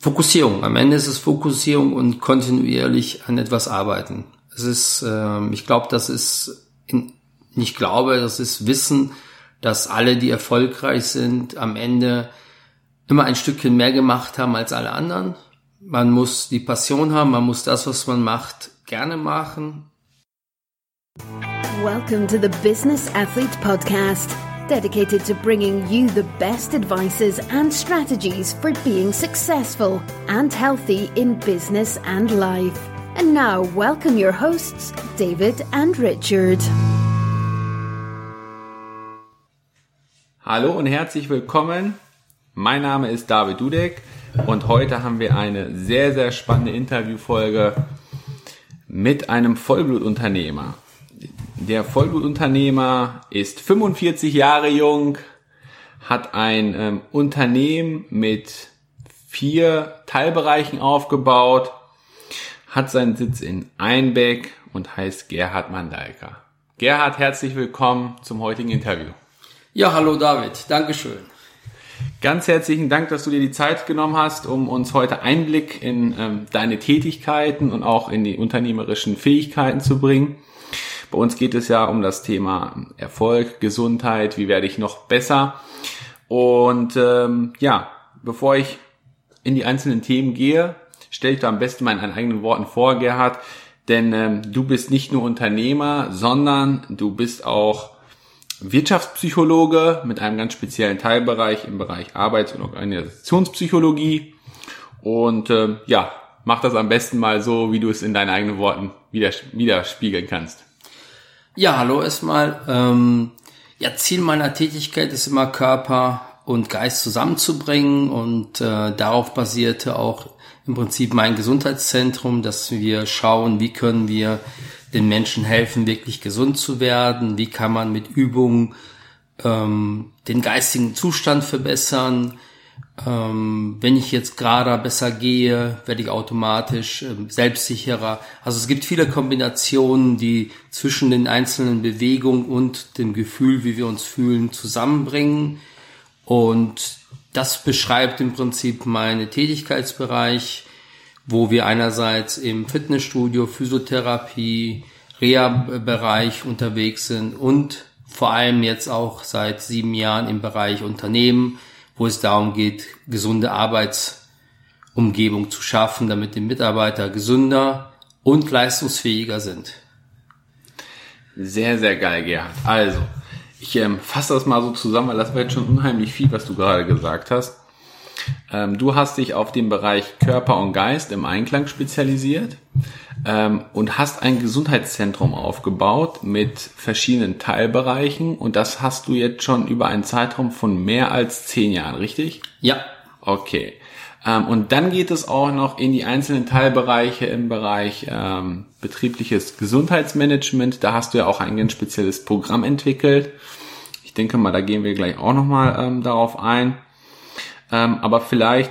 Fokussierung. Am Ende ist es Fokussierung und kontinuierlich an etwas arbeiten. Es ist, äh, ich glaube, das ist, in, ich glaube, das ist Wissen, dass alle, die erfolgreich sind, am Ende immer ein Stückchen mehr gemacht haben als alle anderen. Man muss die Passion haben, man muss das, was man macht, gerne machen. Welcome to the Business Athlete Podcast, dedicated to bringing you the best advices and strategies for being successful and healthy in business and life. And now, welcome your hosts, David and Richard. Hallo und herzlich willkommen. Mein Name ist David Dudek und heute haben wir eine sehr, sehr spannende Interviewfolge mit einem Vollblutunternehmer. Der Vollblutunternehmer ist 45 Jahre jung, hat ein ähm, Unternehmen mit vier Teilbereichen aufgebaut, hat seinen Sitz in Einbeck und heißt Gerhard Mandalka. Gerhard, herzlich willkommen zum heutigen Interview. Ja, hallo David, Dankeschön. Ganz herzlichen Dank, dass du dir die Zeit genommen hast, um uns heute Einblick in ähm, deine Tätigkeiten und auch in die unternehmerischen Fähigkeiten zu bringen. Bei uns geht es ja um das Thema Erfolg, Gesundheit, wie werde ich noch besser. Und ähm, ja, bevor ich in die einzelnen Themen gehe, stelle ich da am besten mal in eigenen Worten vor, Gerhard. Denn ähm, du bist nicht nur Unternehmer, sondern du bist auch Wirtschaftspsychologe mit einem ganz speziellen Teilbereich im Bereich Arbeits- und Organisationspsychologie. Und äh, ja, mach das am besten mal so, wie du es in deinen eigenen Worten widerspiegeln kannst. Ja, hallo erstmal. Ähm, ja, Ziel meiner Tätigkeit ist immer Körper und Geist zusammenzubringen und äh, darauf basierte auch im Prinzip mein Gesundheitszentrum, dass wir schauen, wie können wir den Menschen helfen, wirklich gesund zu werden, wie kann man mit Übungen ähm, den geistigen Zustand verbessern, wenn ich jetzt gerade besser gehe, werde ich automatisch ähm, selbstsicherer. Also es gibt viele Kombinationen, die zwischen den einzelnen Bewegungen und dem Gefühl, wie wir uns fühlen, zusammenbringen. Und das beschreibt im Prinzip meine Tätigkeitsbereich, wo wir einerseits im Fitnessstudio, Physiotherapie, Reha-Bereich unterwegs sind und vor allem jetzt auch seit sieben Jahren im Bereich Unternehmen, wo es darum geht, gesunde Arbeitsumgebung zu schaffen, damit die Mitarbeiter gesünder und leistungsfähiger sind. Sehr, sehr geil, Gerhard. Also, ich ähm, fasse das mal so zusammen, weil das war jetzt schon unheimlich viel, was du gerade gesagt hast. Ähm, du hast dich auf den Bereich Körper und Geist im Einklang spezialisiert ähm, und hast ein Gesundheitszentrum aufgebaut mit verschiedenen Teilbereichen und das hast du jetzt schon über einen Zeitraum von mehr als zehn Jahren, richtig? Ja. Okay. Ähm, und dann geht es auch noch in die einzelnen Teilbereiche im Bereich ähm, betriebliches Gesundheitsmanagement. Da hast du ja auch ein ganz spezielles Programm entwickelt. Ich denke mal, da gehen wir gleich auch nochmal ähm, darauf ein. Ähm, aber vielleicht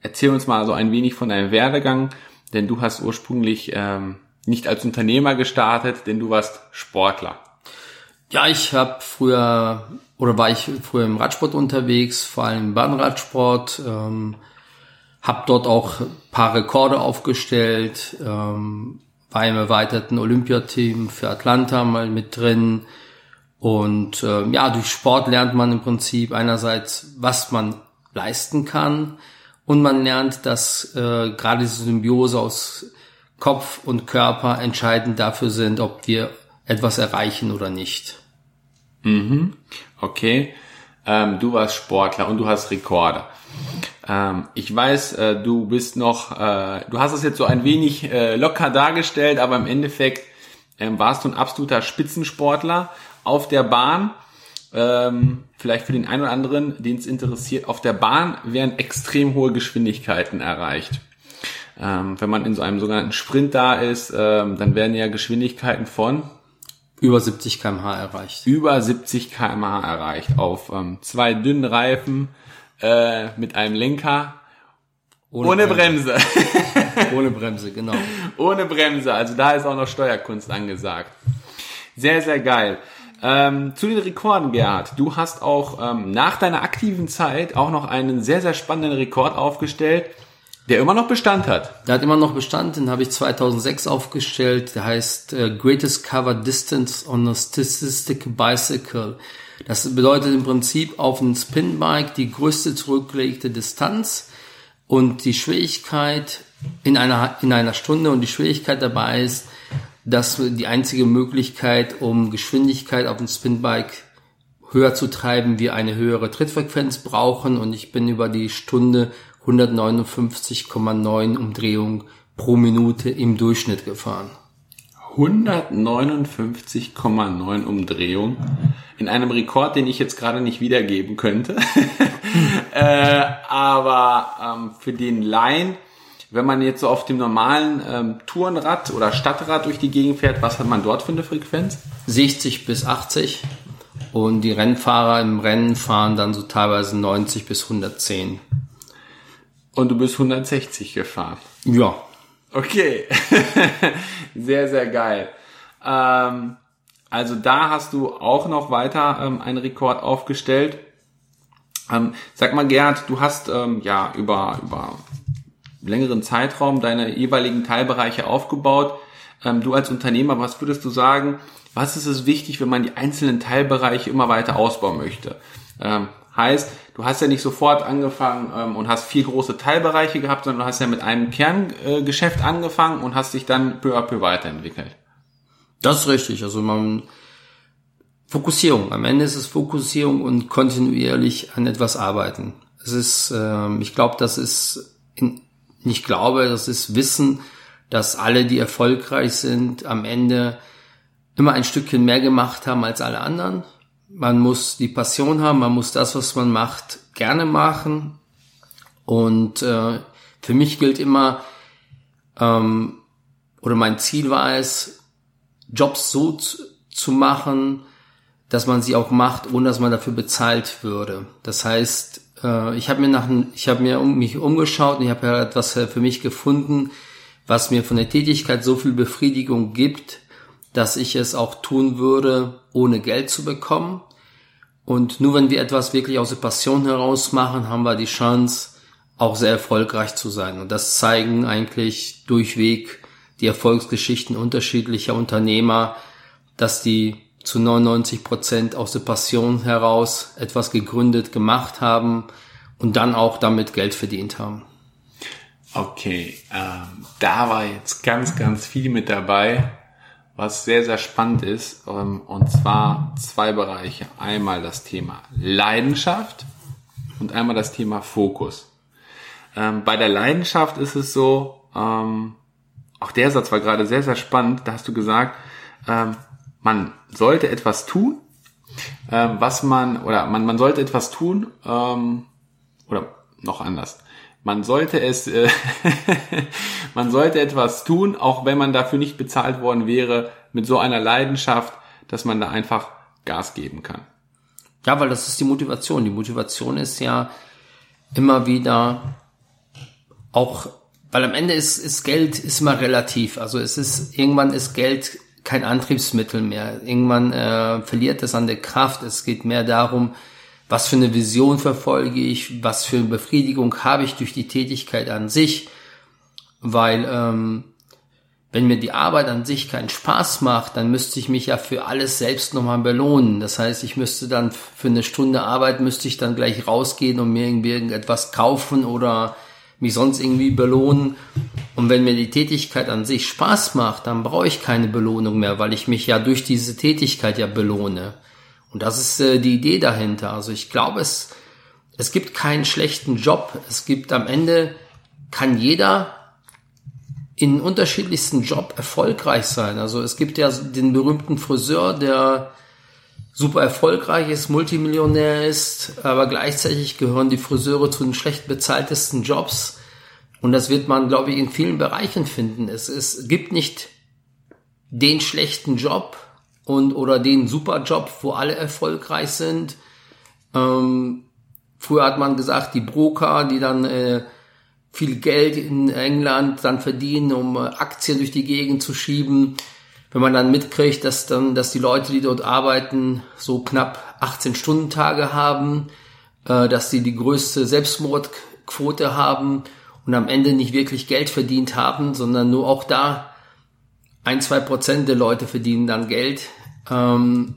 erzähl uns mal so ein wenig von deinem Werdegang denn du hast ursprünglich ähm, nicht als Unternehmer gestartet, denn du warst Sportler. Ja, ich habe früher oder war ich früher im Radsport unterwegs, vor allem im Bahnradsport, ähm, habe dort auch paar Rekorde aufgestellt, ähm, war im erweiterten Olympiateam für Atlanta mal mit drin. Und äh, ja, durch Sport lernt man im Prinzip einerseits, was man leisten kann, und man lernt, dass äh, gerade diese Symbiose aus Kopf und Körper entscheidend dafür sind, ob wir etwas erreichen oder nicht. Mhm. Okay. Ähm, du warst Sportler und du hast Rekorde. Ähm, ich weiß, äh, du bist noch, äh, du hast es jetzt so ein wenig äh, locker dargestellt, aber im Endeffekt ähm, warst du ein absoluter Spitzensportler auf der Bahn ähm, vielleicht für den einen oder anderen, den es interessiert, auf der Bahn werden extrem hohe Geschwindigkeiten erreicht. Ähm, wenn man in so einem sogenannten Sprint da ist, ähm, dann werden ja Geschwindigkeiten von über 70 km/h erreicht. Über 70 km/h erreicht auf ähm, zwei dünnen Reifen äh, mit einem Lenker ohne, ohne Bremse. Bremse. ohne Bremse, genau. Ohne Bremse, also da ist auch noch Steuerkunst angesagt. Sehr, sehr geil. Ähm, zu den Rekorden, Gerhard. Du hast auch ähm, nach deiner aktiven Zeit auch noch einen sehr, sehr spannenden Rekord aufgestellt. Der immer noch Bestand hat. Der hat immer noch Bestand, den habe ich 2006 aufgestellt. Der heißt äh, Greatest Cover Distance on a Statistic Bicycle. Das bedeutet im Prinzip auf einem Spinbike die größte zurückgelegte Distanz und die Schwierigkeit in einer, in einer Stunde und die Schwierigkeit dabei ist, dass die einzige Möglichkeit, um Geschwindigkeit auf dem Spinbike höher zu treiben, wir eine höhere Trittfrequenz brauchen und ich bin über die Stunde 159,9 Umdrehungen pro Minute im Durchschnitt gefahren. 159,9 Umdrehungen in einem Rekord, den ich jetzt gerade nicht wiedergeben könnte. äh, aber ähm, für den Laien, wenn man jetzt so auf dem normalen ähm, Tourenrad oder Stadtrad durch die Gegend fährt, was hat man dort für eine Frequenz? 60 bis 80 und die Rennfahrer im Rennen fahren dann so teilweise 90 bis 110. Und du bist 160 gefahren. Ja. Okay. sehr, sehr geil. Ähm, also da hast du auch noch weiter ähm, einen Rekord aufgestellt. Ähm, sag mal, Gerd, du hast ähm, ja über, über längeren Zeitraum deine jeweiligen Teilbereiche aufgebaut. Ähm, du als Unternehmer, was würdest du sagen, was ist es wichtig, wenn man die einzelnen Teilbereiche immer weiter ausbauen möchte? Ähm, heißt, du hast ja nicht sofort angefangen ähm, und hast vier große Teilbereiche gehabt, sondern du hast ja mit einem Kerngeschäft äh, angefangen und hast dich dann peu à peu weiterentwickelt. Das ist richtig. Also man Fokussierung. Am Ende ist es Fokussierung und kontinuierlich an etwas arbeiten. Es ist, ähm, ich glaube, das ist, ich glaube, das ist Wissen, dass alle, die erfolgreich sind, am Ende immer ein Stückchen mehr gemacht haben als alle anderen. Man muss die Passion haben, man muss das, was man macht, gerne machen. Und äh, für mich gilt immer, ähm, oder mein Ziel war es, Jobs so zu, machen, dass man sie auch macht, ohne dass man dafür bezahlt würde. Das heißt, äh, ich habe mir nach, ich habe mir um mich umgeschaut und ich habe ja etwas äh, für mich gefunden, was mir von der Tätigkeit so viel Befriedigung gibt, dass ich es auch tun würde, ohne Geld zu bekommen. Und nur wenn wir etwas wirklich aus der Passion heraus machen, haben wir die Chance, auch sehr erfolgreich zu sein. Und das zeigen eigentlich durchweg die Erfolgsgeschichten unterschiedlicher Unternehmer, dass die zu 99 Prozent aus der Passion heraus etwas gegründet, gemacht haben und dann auch damit Geld verdient haben. Okay, ähm, da war jetzt ganz, ganz viel mit dabei was sehr, sehr spannend ist. Ähm, und zwar zwei Bereiche. Einmal das Thema Leidenschaft und einmal das Thema Fokus. Ähm, bei der Leidenschaft ist es so, ähm, auch der Satz war gerade sehr, sehr spannend. Da hast du gesagt, man sollte etwas tun, was man, oder man, man sollte etwas tun, oder noch anders man sollte es, äh, man sollte etwas tun, auch wenn man dafür nicht bezahlt worden wäre, mit so einer Leidenschaft, dass man da einfach Gas geben kann. Ja, weil das ist die Motivation. Die Motivation ist ja immer wieder auch, weil am Ende ist, ist Geld ist immer relativ. Also es ist, irgendwann ist Geld kein Antriebsmittel mehr. Irgendwann äh, verliert es an der Kraft. Es geht mehr darum, was für eine Vision verfolge ich, was für eine Befriedigung habe ich durch die Tätigkeit an sich, weil ähm, wenn mir die Arbeit an sich keinen Spaß macht, dann müsste ich mich ja für alles selbst nochmal belohnen. Das heißt, ich müsste dann für eine Stunde Arbeit müsste ich dann gleich rausgehen und mir irgendwie irgendetwas kaufen oder mich sonst irgendwie belohnen. Und wenn mir die Tätigkeit an sich Spaß macht, dann brauche ich keine Belohnung mehr, weil ich mich ja durch diese Tätigkeit ja belohne. Und das ist äh, die Idee dahinter. Also ich glaube, es, es gibt keinen schlechten Job. Es gibt am Ende, kann jeder in unterschiedlichsten Job erfolgreich sein. Also es gibt ja den berühmten Friseur, der super erfolgreich ist, Multimillionär ist, aber gleichzeitig gehören die Friseure zu den schlecht bezahltesten Jobs. Und das wird man, glaube ich, in vielen Bereichen finden. Es, es gibt nicht den schlechten Job, und oder den Superjob, wo alle erfolgreich sind. Ähm, früher hat man gesagt, die Broker, die dann äh, viel Geld in England dann verdienen, um äh, Aktien durch die Gegend zu schieben. Wenn man dann mitkriegt, dass dann, dass die Leute, die dort arbeiten, so knapp 18 Stunden Tage haben, äh, dass sie die größte Selbstmordquote haben und am Ende nicht wirklich Geld verdient haben, sondern nur auch da ein, zwei Prozent der Leute verdienen dann Geld. Ähm,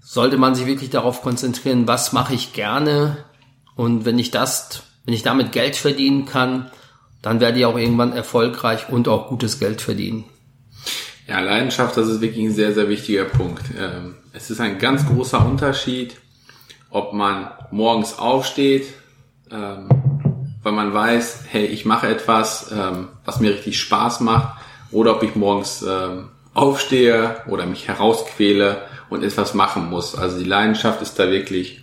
sollte man sich wirklich darauf konzentrieren, was mache ich gerne und wenn ich das, wenn ich damit Geld verdienen kann, dann werde ich auch irgendwann erfolgreich und auch gutes Geld verdienen. Ja, Leidenschaft, das ist wirklich ein sehr, sehr wichtiger Punkt. Ähm, es ist ein ganz großer Unterschied, ob man morgens aufsteht, ähm, weil man weiß, hey, ich mache etwas, ähm, was mir richtig Spaß macht, oder ob ich morgens aufstehe oder mich herausquäle und etwas machen muss. Also die Leidenschaft ist da wirklich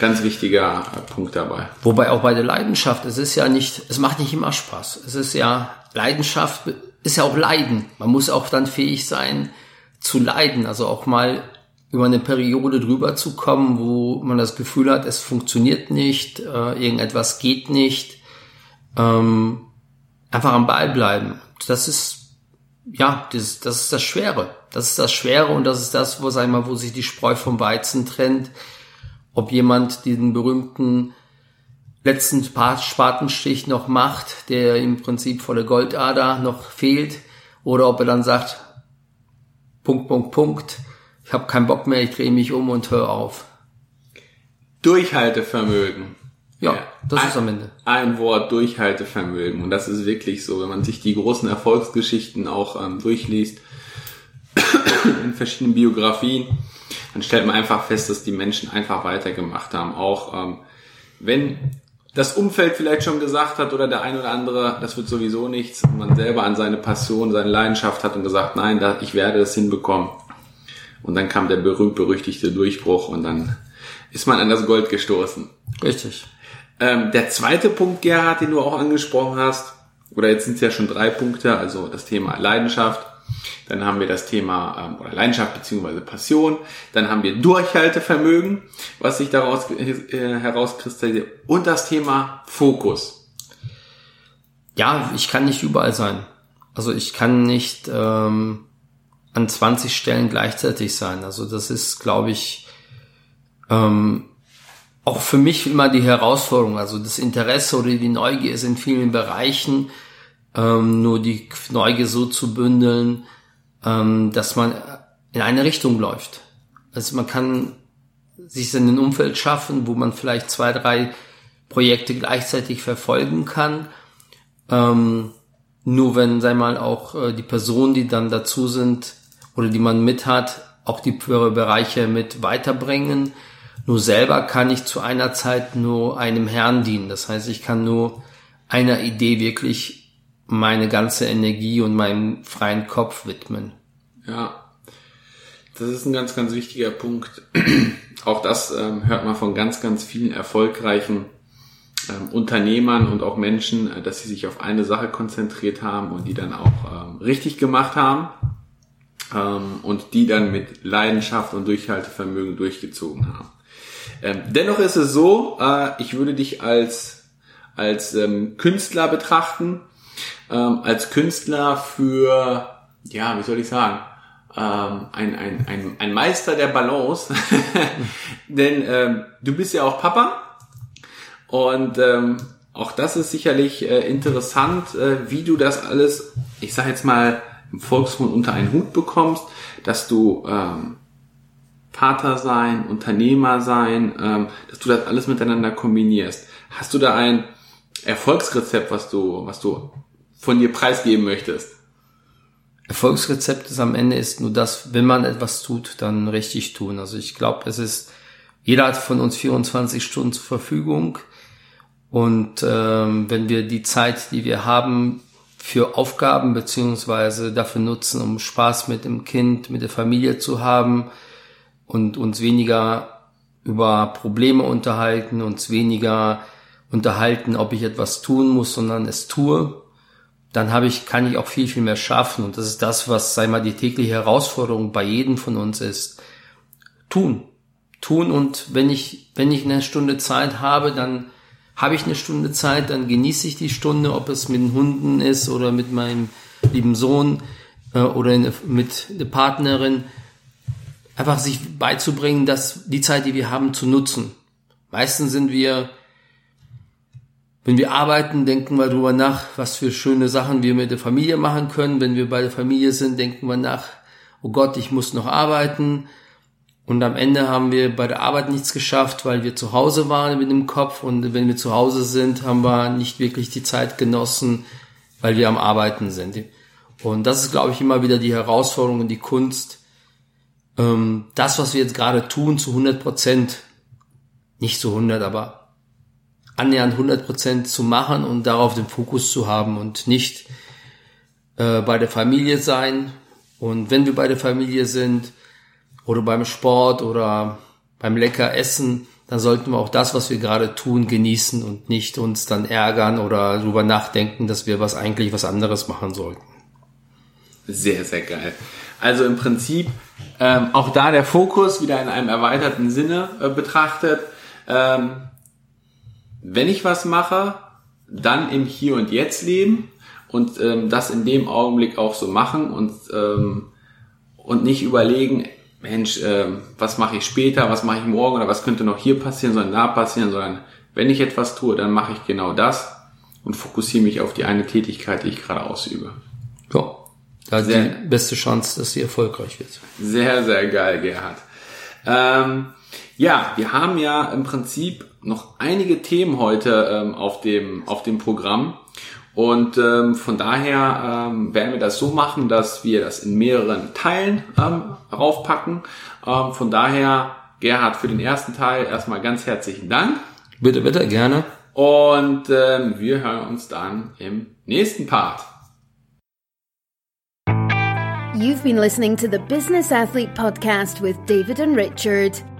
ganz wichtiger Punkt dabei. Wobei auch bei der Leidenschaft, es ist ja nicht, es macht nicht immer Spaß. Es ist ja, Leidenschaft ist ja auch Leiden. Man muss auch dann fähig sein zu leiden, also auch mal über eine Periode drüber zu kommen, wo man das Gefühl hat, es funktioniert nicht, äh, irgendetwas geht nicht. Ähm, einfach am Ball bleiben. Das ist, ja, das, das ist das Schwere. Das ist das Schwere und das ist das, wo, sag ich mal, wo sich die Spreu vom Weizen trennt. Ob jemand diesen berühmten letzten Spatenstich noch macht, der im Prinzip volle Goldader noch fehlt, oder ob er dann sagt, Punkt, Punkt, Punkt, ich habe keinen Bock mehr, ich drehe mich um und höre auf. Durchhaltevermögen. Ja, das ein, ist am Ende. Ein Wort Durchhaltevermögen. Und das ist wirklich so, wenn man sich die großen Erfolgsgeschichten auch ähm, durchliest, in verschiedenen Biografien, dann stellt man einfach fest, dass die Menschen einfach weitergemacht haben. Auch ähm, wenn das Umfeld vielleicht schon gesagt hat oder der ein oder andere, das wird sowieso nichts, und man selber an seine Passion, seine Leidenschaft hat und gesagt, nein, da, ich werde das hinbekommen. Und dann kam der berühmt-berüchtigte Durchbruch und dann ist man an das Gold gestoßen. Richtig. Ähm, der zweite Punkt, Gerhard, den du auch angesprochen hast, oder jetzt sind es ja schon drei Punkte, also das Thema Leidenschaft, dann haben wir das Thema ähm, oder Leidenschaft beziehungsweise Passion. Dann haben wir Durchhaltevermögen, was sich daraus äh, herauskristallisiert. Und das Thema Fokus. Ja, ich kann nicht überall sein. Also ich kann nicht ähm, an 20 Stellen gleichzeitig sein. Also das ist, glaube ich, ähm, auch für mich immer die Herausforderung. Also das Interesse oder die Neugier ist in vielen Bereichen ähm, nur die Neugier so zu bündeln, ähm, dass man in eine Richtung läuft. Also man kann sich in ein Umfeld schaffen, wo man vielleicht zwei, drei Projekte gleichzeitig verfolgen kann. Ähm, nur wenn, sei mal, auch äh, die Personen, die dann dazu sind oder die man mit hat, auch die Bereiche mit weiterbringen. Nur selber kann ich zu einer Zeit nur einem Herrn dienen. Das heißt, ich kann nur einer Idee wirklich meine ganze Energie und meinen freien Kopf widmen. Ja, das ist ein ganz, ganz wichtiger Punkt. auch das ähm, hört man von ganz, ganz vielen erfolgreichen ähm, Unternehmern und auch Menschen, äh, dass sie sich auf eine Sache konzentriert haben und die dann auch ähm, richtig gemacht haben ähm, und die dann mit Leidenschaft und Durchhaltevermögen durchgezogen haben. Ähm, dennoch ist es so, äh, ich würde dich als, als ähm, Künstler betrachten, ähm, als Künstler für, ja, wie soll ich sagen, ähm, ein, ein, ein, ein Meister der Balance. Denn ähm, du bist ja auch Papa und ähm, auch das ist sicherlich äh, interessant, äh, wie du das alles, ich sag jetzt mal, im Volksmund unter einen Hut bekommst, dass du ähm, Vater sein, Unternehmer sein, ähm, dass du das alles miteinander kombinierst. Hast du da ein Erfolgsrezept, was du, was du von dir preisgeben möchtest? Erfolgsrezept ist am Ende ist nur das, wenn man etwas tut, dann richtig tun. Also ich glaube, es ist, jeder hat von uns 24 Stunden zur Verfügung. Und ähm, wenn wir die Zeit, die wir haben, für Aufgaben beziehungsweise dafür nutzen, um Spaß mit dem Kind, mit der Familie zu haben und uns weniger über Probleme unterhalten, uns weniger unterhalten, ob ich etwas tun muss, sondern es tue, dann habe ich, kann ich auch viel, viel mehr schaffen. Und das ist das, was, sei mal, die tägliche Herausforderung bei jedem von uns ist. Tun. Tun und wenn ich, wenn ich eine Stunde Zeit habe, dann habe ich eine Stunde Zeit, dann genieße ich die Stunde, ob es mit den Hunden ist oder mit meinem lieben Sohn äh, oder in, mit der Partnerin. Einfach sich beizubringen, dass die Zeit, die wir haben, zu nutzen. Meistens sind wir Wenn wir arbeiten, denken wir darüber nach, was für schöne Sachen wir mit der Familie machen können. Wenn wir bei der Familie sind, denken wir nach, oh Gott, ich muss noch arbeiten. Und am Ende haben wir bei der Arbeit nichts geschafft, weil wir zu Hause waren mit dem Kopf. Und wenn wir zu Hause sind, haben wir nicht wirklich die Zeit genossen, weil wir am Arbeiten sind. Und das ist, glaube ich, immer wieder die Herausforderung und die Kunst, ähm, das, was wir jetzt gerade tun, zu 100 Prozent, nicht zu 100, aber annähernd 100 Prozent zu machen und darauf den Fokus zu haben und nicht äh, bei der Familie sein. Und wenn wir bei der Familie sind oder beim Sport oder beim lecker Essen, dann sollten wir auch das, was wir gerade tun, genießen und nicht uns dann ärgern oder darüber nachdenken, dass wir was eigentlich was anderes machen sollten. Sehr, sehr geil. Also im Prinzip ähm, auch da der Fokus wieder in einem erweiterten Sinne äh, betrachtet. Ähm, wenn ich was mache, dann im Hier und Jetzt leben und ähm, das in dem Augenblick auch so machen und, ähm, und nicht überlegen, Mensch, ähm, was mache ich später, was mache ich morgen oder was könnte noch hier passieren, sondern da passieren, sondern wenn ich etwas tue, dann mache ich genau das und fokussiere mich auf die eine Tätigkeit, die ich gerade ausübe. Ja, da sehr, die beste Chance, dass sie erfolgreich wird. Sehr, sehr geil, Gerhard. Ähm, ja, wir haben ja im Prinzip noch einige Themen heute ähm, auf, dem, auf dem Programm. Und ähm, von daher ähm, werden wir das so machen, dass wir das in mehreren Teilen ähm, raufpacken. Ähm, von daher, Gerhard, für den ersten Teil erstmal ganz herzlichen Dank. Bitte, bitte, gerne. Und ähm, wir hören uns dann im nächsten Part. You've been listening to the Business Athlete Podcast with David and Richard.